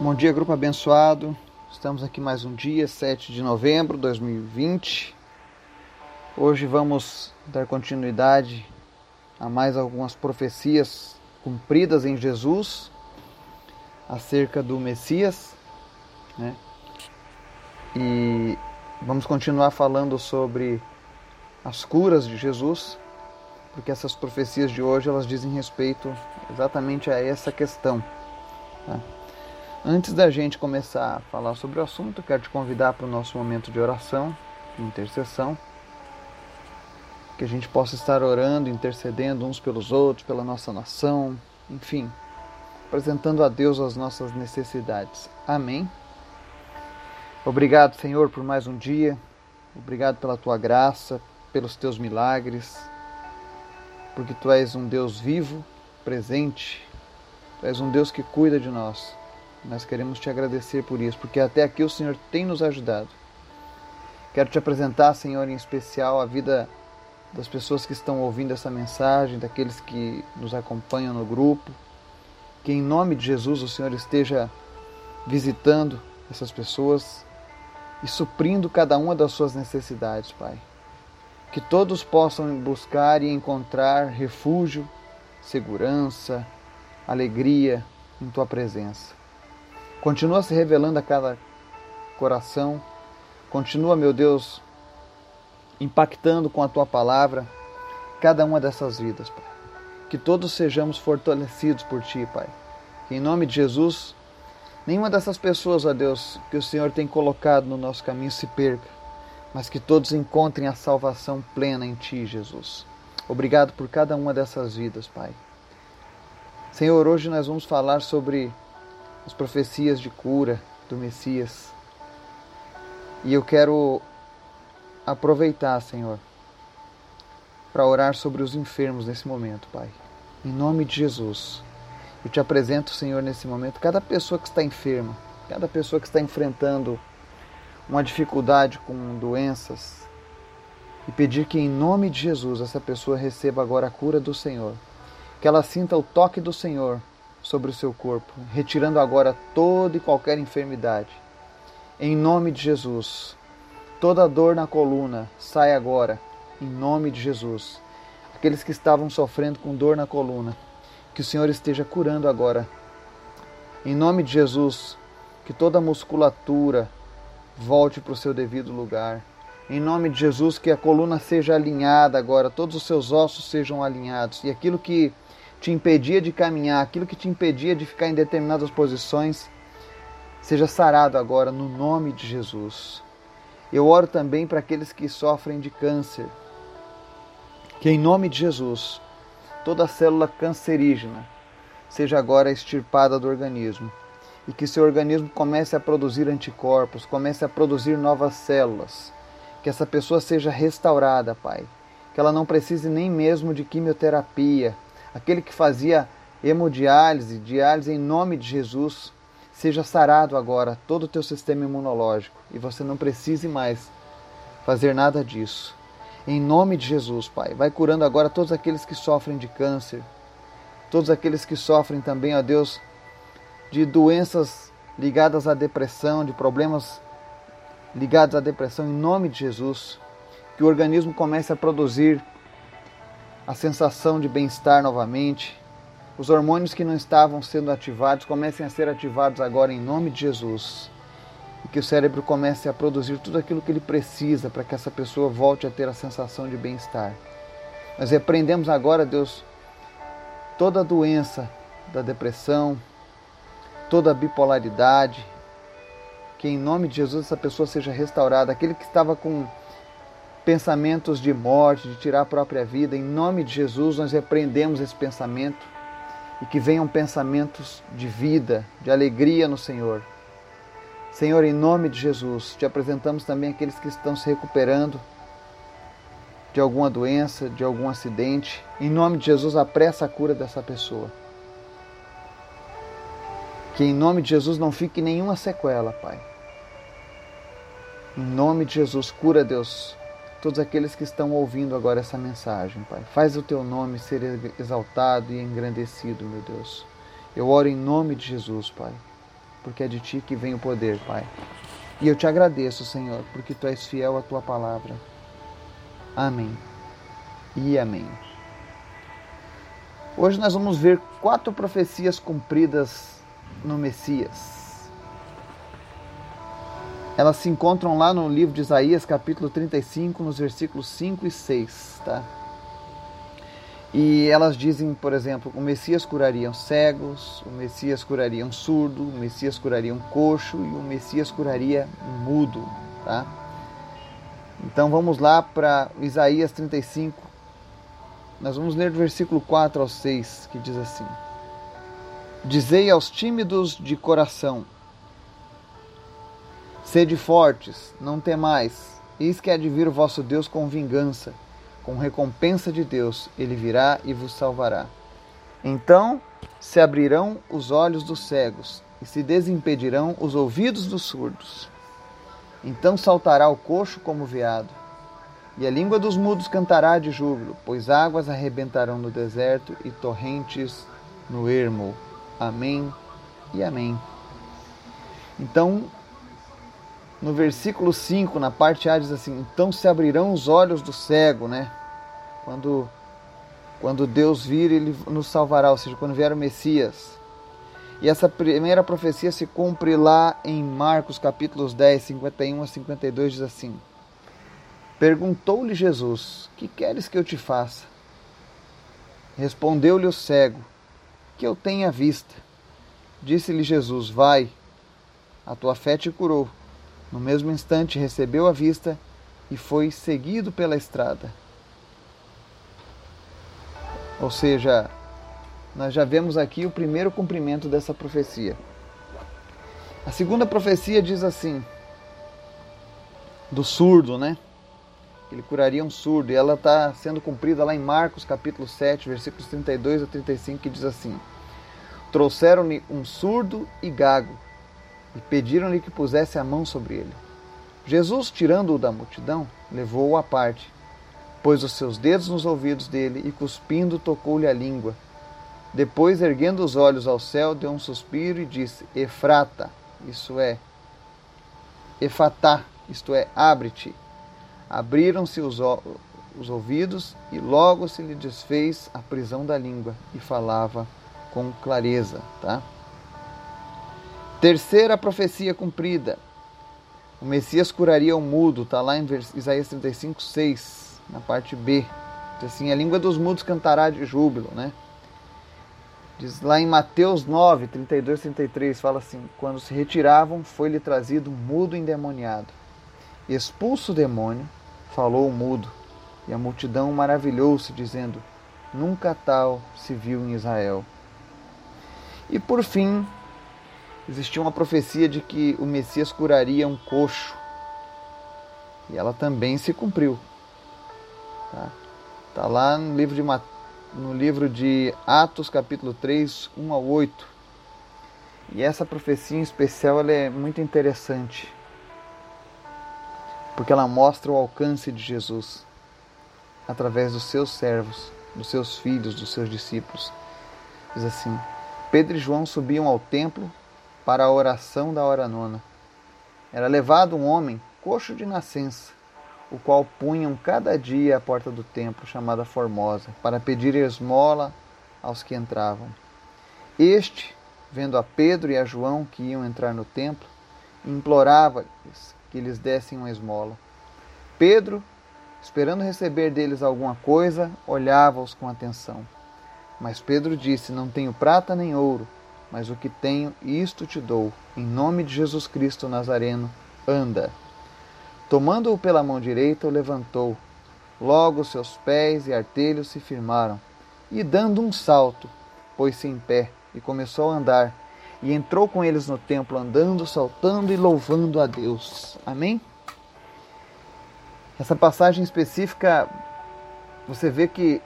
Bom dia, grupo abençoado. Estamos aqui mais um dia, 7 de novembro de 2020. Hoje vamos dar continuidade a mais algumas profecias cumpridas em Jesus acerca do Messias, né? E vamos continuar falando sobre as curas de Jesus, porque essas profecias de hoje elas dizem respeito exatamente a essa questão. Tá? Antes da gente começar a falar sobre o assunto, quero te convidar para o nosso momento de oração, de intercessão, que a gente possa estar orando, intercedendo uns pelos outros, pela nossa nação, enfim, apresentando a Deus as nossas necessidades. Amém. Obrigado, Senhor, por mais um dia. Obrigado pela tua graça, pelos teus milagres, porque tu és um Deus vivo, presente, tu és um Deus que cuida de nós. Nós queremos te agradecer por isso, porque até aqui o Senhor tem nos ajudado. Quero te apresentar, Senhor, em especial a vida das pessoas que estão ouvindo essa mensagem, daqueles que nos acompanham no grupo. Que em nome de Jesus o Senhor esteja visitando essas pessoas e suprindo cada uma das suas necessidades, Pai. Que todos possam buscar e encontrar refúgio, segurança, alegria em tua presença. Continua se revelando a cada coração. Continua, meu Deus, impactando com a tua palavra cada uma dessas vidas, Pai. Que todos sejamos fortalecidos por ti, Pai. Que em nome de Jesus, nenhuma dessas pessoas, ó Deus, que o Senhor tem colocado no nosso caminho se perca, mas que todos encontrem a salvação plena em ti, Jesus. Obrigado por cada uma dessas vidas, Pai. Senhor, hoje nós vamos falar sobre as profecias de cura do Messias. E eu quero aproveitar, Senhor, para orar sobre os enfermos nesse momento, Pai. Em nome de Jesus. Eu te apresento, Senhor, nesse momento, cada pessoa que está enferma, cada pessoa que está enfrentando uma dificuldade com doenças, e pedir que, em nome de Jesus, essa pessoa receba agora a cura do Senhor. Que ela sinta o toque do Senhor sobre o seu corpo, retirando agora toda e qualquer enfermidade. Em nome de Jesus, toda dor na coluna sai agora, em nome de Jesus. Aqueles que estavam sofrendo com dor na coluna, que o Senhor esteja curando agora. Em nome de Jesus, que toda musculatura volte para o seu devido lugar. Em nome de Jesus, que a coluna seja alinhada agora, todos os seus ossos sejam alinhados e aquilo que te impedia de caminhar, aquilo que te impedia de ficar em determinadas posições, seja sarado agora no nome de Jesus. Eu oro também para aqueles que sofrem de câncer, que em nome de Jesus, toda célula cancerígena seja agora extirpada do organismo e que seu organismo comece a produzir anticorpos, comece a produzir novas células, que essa pessoa seja restaurada, Pai, que ela não precise nem mesmo de quimioterapia, aquele que fazia hemodiálise, diálise em nome de Jesus, seja sarado agora todo o teu sistema imunológico e você não precise mais fazer nada disso. Em nome de Jesus, Pai, vai curando agora todos aqueles que sofrem de câncer, todos aqueles que sofrem também, ó Deus, de doenças ligadas à depressão, de problemas ligados à depressão, em nome de Jesus, que o organismo comece a produzir a sensação de bem-estar novamente. Os hormônios que não estavam sendo ativados comecem a ser ativados agora em nome de Jesus. E que o cérebro comece a produzir tudo aquilo que ele precisa para que essa pessoa volte a ter a sensação de bem-estar. Nós repreendemos agora, Deus, toda a doença da depressão, toda a bipolaridade, que em nome de Jesus essa pessoa seja restaurada. Aquele que estava com pensamentos de morte, de tirar a própria vida. Em nome de Jesus, nós repreendemos esse pensamento e que venham pensamentos de vida, de alegria no Senhor. Senhor, em nome de Jesus, te apresentamos também aqueles que estão se recuperando de alguma doença, de algum acidente. Em nome de Jesus, apressa a cura dessa pessoa. Que em nome de Jesus não fique nenhuma sequela, Pai. Em nome de Jesus, cura, Deus, todos aqueles que estão ouvindo agora essa mensagem, Pai. Faz o teu nome ser exaltado e engrandecido, meu Deus. Eu oro em nome de Jesus, Pai. porque é de ti que vem o poder, Pai. E eu te agradeço, Senhor, porque tu és fiel à tua palavra. Amém. E amém. Hoje nós vamos ver quatro profecias cumpridas no Messias. Elas se encontram lá no livro de Isaías, capítulo 35, nos versículos 5 e 6, tá? E elas dizem, por exemplo, o Messias curaria cegos, o Messias curaria um surdo, o Messias curaria um coxo e o Messias curaria um mudo, tá? Então vamos lá para Isaías 35. Nós vamos ler do versículo 4 ao 6, que diz assim: Dizei aos tímidos de coração: Sede fortes, não temais, eis que há de vir o vosso Deus com vingança com recompensa de Deus, ele virá e vos salvará. Então se abrirão os olhos dos cegos e se desimpedirão os ouvidos dos surdos. Então saltará o coxo como veado, e a língua dos mudos cantará de júbilo, pois águas arrebentarão no deserto e torrentes no ermo. Amém e amém. Então, no versículo 5, na parte A, diz assim: Então se abrirão os olhos do cego, né? Quando, quando Deus vir, ele nos salvará, ou seja, quando vier o Messias. E essa primeira profecia se cumpre lá em Marcos capítulos 10, 51 a 52, diz assim: Perguntou-lhe Jesus: Que queres que eu te faça? Respondeu-lhe o cego: Que eu tenha vista. Disse-lhe Jesus: Vai, a tua fé te curou. No mesmo instante recebeu a vista e foi seguido pela estrada. Ou seja, nós já vemos aqui o primeiro cumprimento dessa profecia. A segunda profecia diz assim: do surdo, né? Ele curaria um surdo, e ela está sendo cumprida lá em Marcos capítulo 7, versículos 32 a 35, que diz assim: Trouxeram-lhe um surdo e gago, e pediram-lhe que pusesse a mão sobre ele. Jesus, tirando-o da multidão, levou-o à parte pôs os seus dedos nos ouvidos dele e, cuspindo, tocou-lhe a língua. Depois, erguendo os olhos ao céu, deu um suspiro e disse: Efrata, isso é, Efatá, isto é, abre-te. Abriram-se os, os ouvidos e logo se lhe desfez a prisão da língua e falava com clareza. Tá? Terceira profecia cumprida. O Messias curaria o mudo, está lá em Isaías 35, 6 na parte B. Diz assim: a língua dos mudos cantará de júbilo, né? Diz lá em Mateus 9, 32 33, fala assim: Quando se retiravam, foi-lhe trazido um mudo endemoniado. Expulso o demônio, falou o mudo, e a multidão maravilhou-se, dizendo: Nunca tal se viu em Israel. E por fim, existia uma profecia de que o Messias curaria um coxo. E ela também se cumpriu. Tá? tá lá no livro, de, no livro de Atos, capítulo 3, 1 a 8. E essa profecia em especial ela é muito interessante, porque ela mostra o alcance de Jesus através dos seus servos, dos seus filhos, dos seus discípulos. Diz assim: Pedro e João subiam ao templo para a oração da hora nona. Era levado um homem coxo de nascença o qual punham cada dia à porta do templo chamada Formosa, para pedir esmola aos que entravam. Este, vendo a Pedro e a João que iam entrar no templo, implorava-lhes que lhes dessem uma esmola. Pedro, esperando receber deles alguma coisa, olhava-os com atenção. Mas Pedro disse: Não tenho prata nem ouro, mas o que tenho, isto te dou. Em nome de Jesus Cristo Nazareno, anda. Tomando-o pela mão direita, o levantou. Logo seus pés e artelhos se firmaram, e dando um salto, pôs-se em pé e começou a andar, e entrou com eles no templo, andando, saltando e louvando a Deus. Amém? Essa passagem específica, você vê que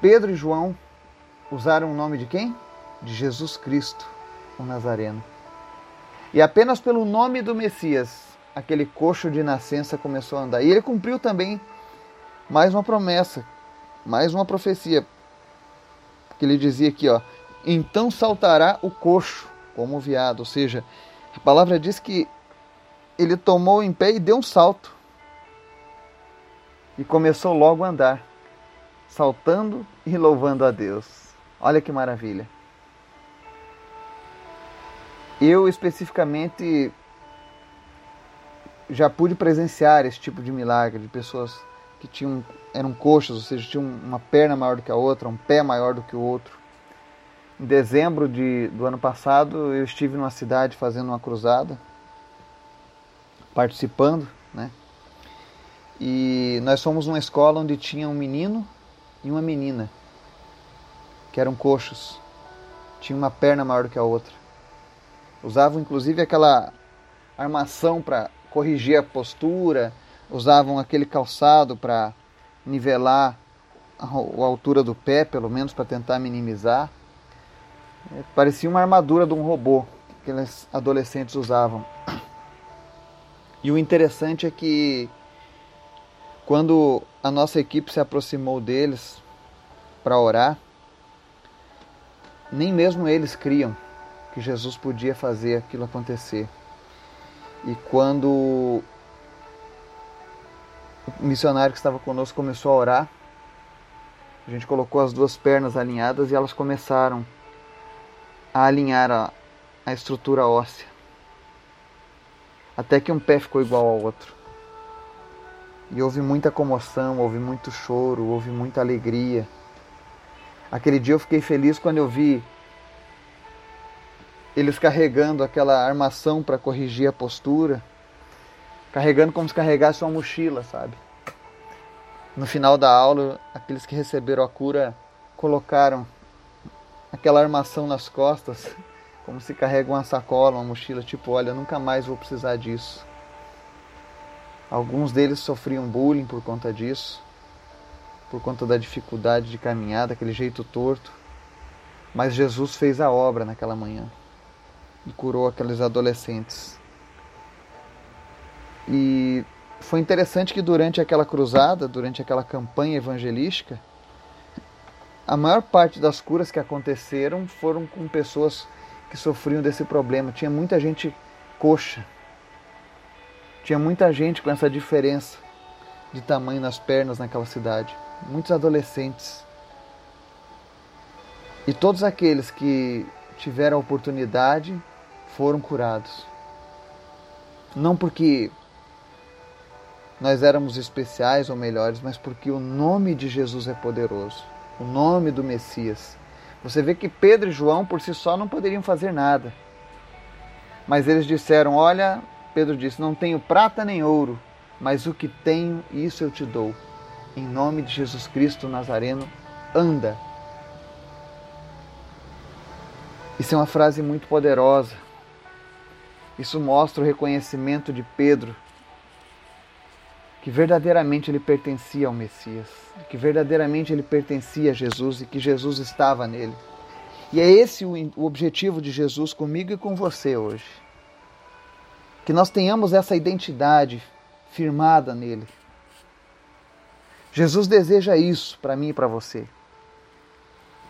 Pedro e João usaram o nome de quem? De Jesus Cristo, o Nazareno. E apenas pelo nome do Messias aquele coxo de nascença começou a andar. E ele cumpriu também mais uma promessa, mais uma profecia. Que ele dizia aqui, ó: "Então saltará o coxo como o veado. Ou seja, a palavra diz que ele tomou em pé e deu um salto. E começou logo a andar, saltando e louvando a Deus. Olha que maravilha. Eu especificamente já pude presenciar esse tipo de milagre de pessoas que tinham eram coxas, ou seja, tinham uma perna maior do que a outra, um pé maior do que o outro. Em dezembro de, do ano passado, eu estive numa cidade fazendo uma cruzada, participando, né? E nós fomos numa escola onde tinha um menino e uma menina, que eram coxos. Tinha uma perna maior do que a outra. Usavam inclusive aquela armação para corrigir a postura, usavam aquele calçado para nivelar a altura do pé, pelo menos para tentar minimizar. É, parecia uma armadura de um robô que aqueles adolescentes usavam. E o interessante é que quando a nossa equipe se aproximou deles para orar, nem mesmo eles criam que Jesus podia fazer aquilo acontecer. E quando o missionário que estava conosco começou a orar, a gente colocou as duas pernas alinhadas e elas começaram a alinhar a, a estrutura óssea. Até que um pé ficou igual ao outro. E houve muita comoção, houve muito choro, houve muita alegria. Aquele dia eu fiquei feliz quando eu vi eles carregando aquela armação para corrigir a postura, carregando como se carregasse uma mochila, sabe? No final da aula, aqueles que receberam a cura colocaram aquela armação nas costas, como se carrega uma sacola, uma mochila, tipo, olha, nunca mais vou precisar disso. Alguns deles sofriam bullying por conta disso, por conta da dificuldade de caminhar, daquele jeito torto. Mas Jesus fez a obra naquela manhã e curou aqueles adolescentes. E foi interessante que durante aquela cruzada, durante aquela campanha evangelística, a maior parte das curas que aconteceram foram com pessoas que sofriam desse problema. Tinha muita gente coxa. Tinha muita gente com essa diferença de tamanho nas pernas naquela cidade. Muitos adolescentes. E todos aqueles que tiveram a oportunidade foram curados. Não porque nós éramos especiais ou melhores, mas porque o nome de Jesus é poderoso o nome do Messias. Você vê que Pedro e João por si só não poderiam fazer nada. Mas eles disseram: Olha, Pedro disse: Não tenho prata nem ouro, mas o que tenho, isso eu te dou. Em nome de Jesus Cristo Nazareno, anda. Isso é uma frase muito poderosa. Isso mostra o reconhecimento de Pedro que verdadeiramente ele pertencia ao Messias, que verdadeiramente ele pertencia a Jesus e que Jesus estava nele. E é esse o objetivo de Jesus comigo e com você hoje. Que nós tenhamos essa identidade firmada nele. Jesus deseja isso para mim e para você.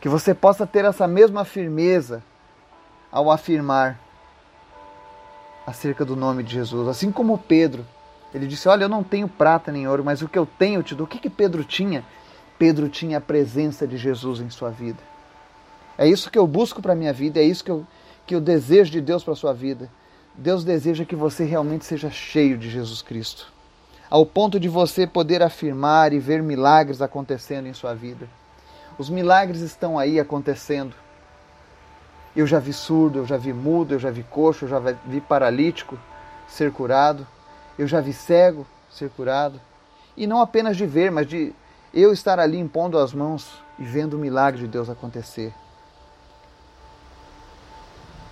Que você possa ter essa mesma firmeza ao afirmar acerca do nome de Jesus, assim como Pedro ele disse: Olha, eu não tenho prata nem ouro, mas o que eu tenho eu te dou. O que, que Pedro tinha? Pedro tinha a presença de Jesus em sua vida. É isso que eu busco para a minha vida, é isso que eu, que eu desejo de Deus para a sua vida. Deus deseja que você realmente seja cheio de Jesus Cristo, ao ponto de você poder afirmar e ver milagres acontecendo em sua vida. Os milagres estão aí acontecendo. Eu já vi surdo, eu já vi mudo, eu já vi coxo, eu já vi paralítico ser curado. Eu já vi cego ser curado. E não apenas de ver, mas de eu estar ali impondo as mãos e vendo o milagre de Deus acontecer.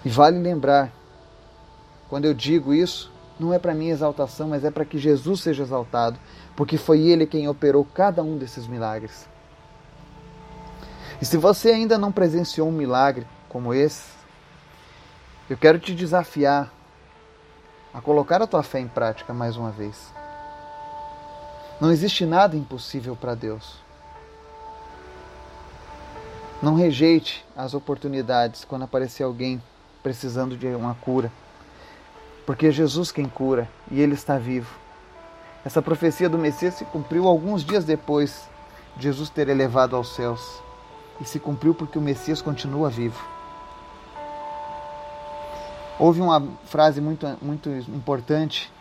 E vale lembrar, quando eu digo isso, não é para minha exaltação, mas é para que Jesus seja exaltado, porque foi Ele quem operou cada um desses milagres. E se você ainda não presenciou um milagre como esse, eu quero te desafiar a colocar a tua fé em prática mais uma vez. Não existe nada impossível para Deus. Não rejeite as oportunidades quando aparecer alguém precisando de uma cura. Porque é Jesus quem cura e ele está vivo. Essa profecia do Messias se cumpriu alguns dias depois de Jesus ter elevado aos céus. E se cumpriu porque o Messias continua vivo. Houve uma frase muito, muito importante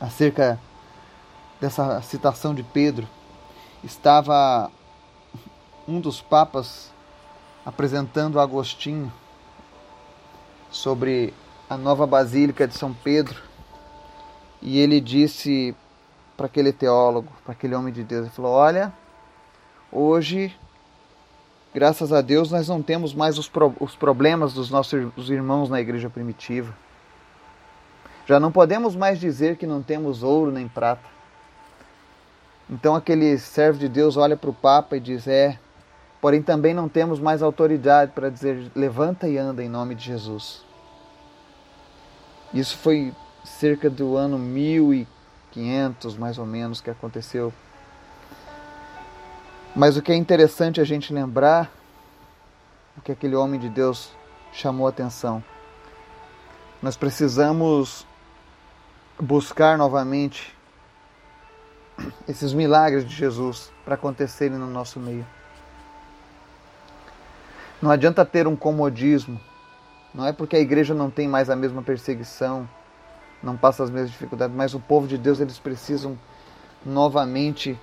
acerca dessa citação de Pedro. Estava um dos papas apresentando Agostinho sobre a nova Basílica de São Pedro e ele disse para aquele teólogo, para aquele homem de Deus, ele falou: Olha, hoje, graças a Deus, nós não temos mais os, pro, os problemas dos nossos irmãos na igreja primitiva. Já não podemos mais dizer que não temos ouro nem prata. Então aquele servo de Deus olha para o Papa e diz: É, porém também não temos mais autoridade para dizer: levanta e anda em nome de Jesus. Isso foi cerca do ano 1500, mais ou menos, que aconteceu. Mas o que é interessante a gente lembrar, o que aquele homem de Deus chamou a atenção. Nós precisamos buscar novamente esses milagres de Jesus para acontecerem no nosso meio. Não adianta ter um comodismo. Não é porque a igreja não tem mais a mesma perseguição, não passa as mesmas dificuldades, mas o povo de Deus eles precisam novamente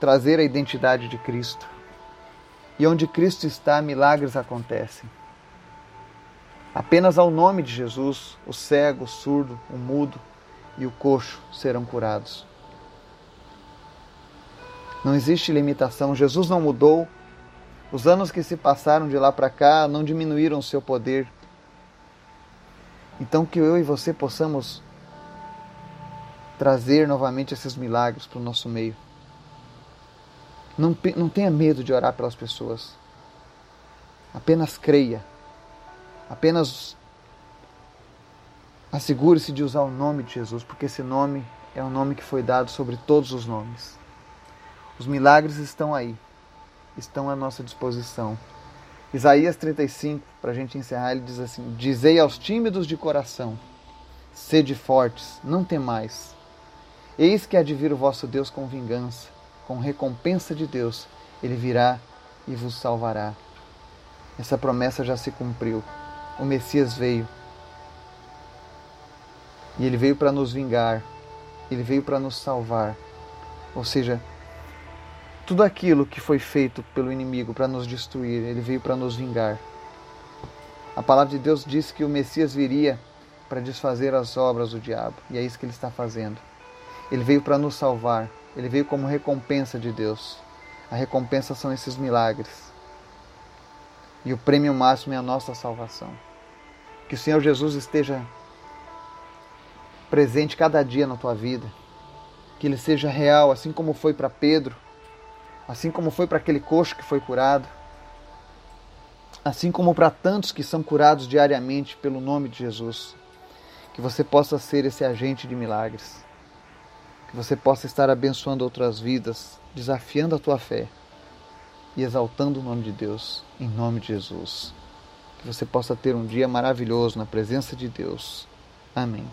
trazer a identidade de Cristo. E onde Cristo está, milagres acontecem. Apenas ao nome de Jesus, o cego, o surdo, o mudo e o coxo serão curados. Não existe limitação. Jesus não mudou. Os anos que se passaram de lá para cá não diminuíram o seu poder. Então, que eu e você possamos trazer novamente esses milagres para o nosso meio. Não, não tenha medo de orar pelas pessoas. Apenas creia. Apenas assegure-se de usar o nome de Jesus, porque esse nome é o nome que foi dado sobre todos os nomes. Os milagres estão aí, estão à nossa disposição. Isaías 35, para a gente encerrar, ele diz assim: Dizei aos tímidos de coração, sede fortes, não temais. Eis que há de vir o vosso Deus com vingança, com recompensa de Deus, ele virá e vos salvará. Essa promessa já se cumpriu. O Messias veio. E ele veio para nos vingar. Ele veio para nos salvar. Ou seja, tudo aquilo que foi feito pelo inimigo para nos destruir, ele veio para nos vingar. A palavra de Deus diz que o Messias viria para desfazer as obras do diabo, e é isso que ele está fazendo. Ele veio para nos salvar, ele veio como recompensa de Deus. A recompensa são esses milagres. E o prêmio máximo é a nossa salvação. Que o Senhor Jesus esteja presente cada dia na tua vida. Que ele seja real, assim como foi para Pedro, assim como foi para aquele coxo que foi curado, assim como para tantos que são curados diariamente pelo nome de Jesus. Que você possa ser esse agente de milagres. Você possa estar abençoando outras vidas, desafiando a tua fé e exaltando o nome de Deus, em nome de Jesus. Que você possa ter um dia maravilhoso na presença de Deus. Amém.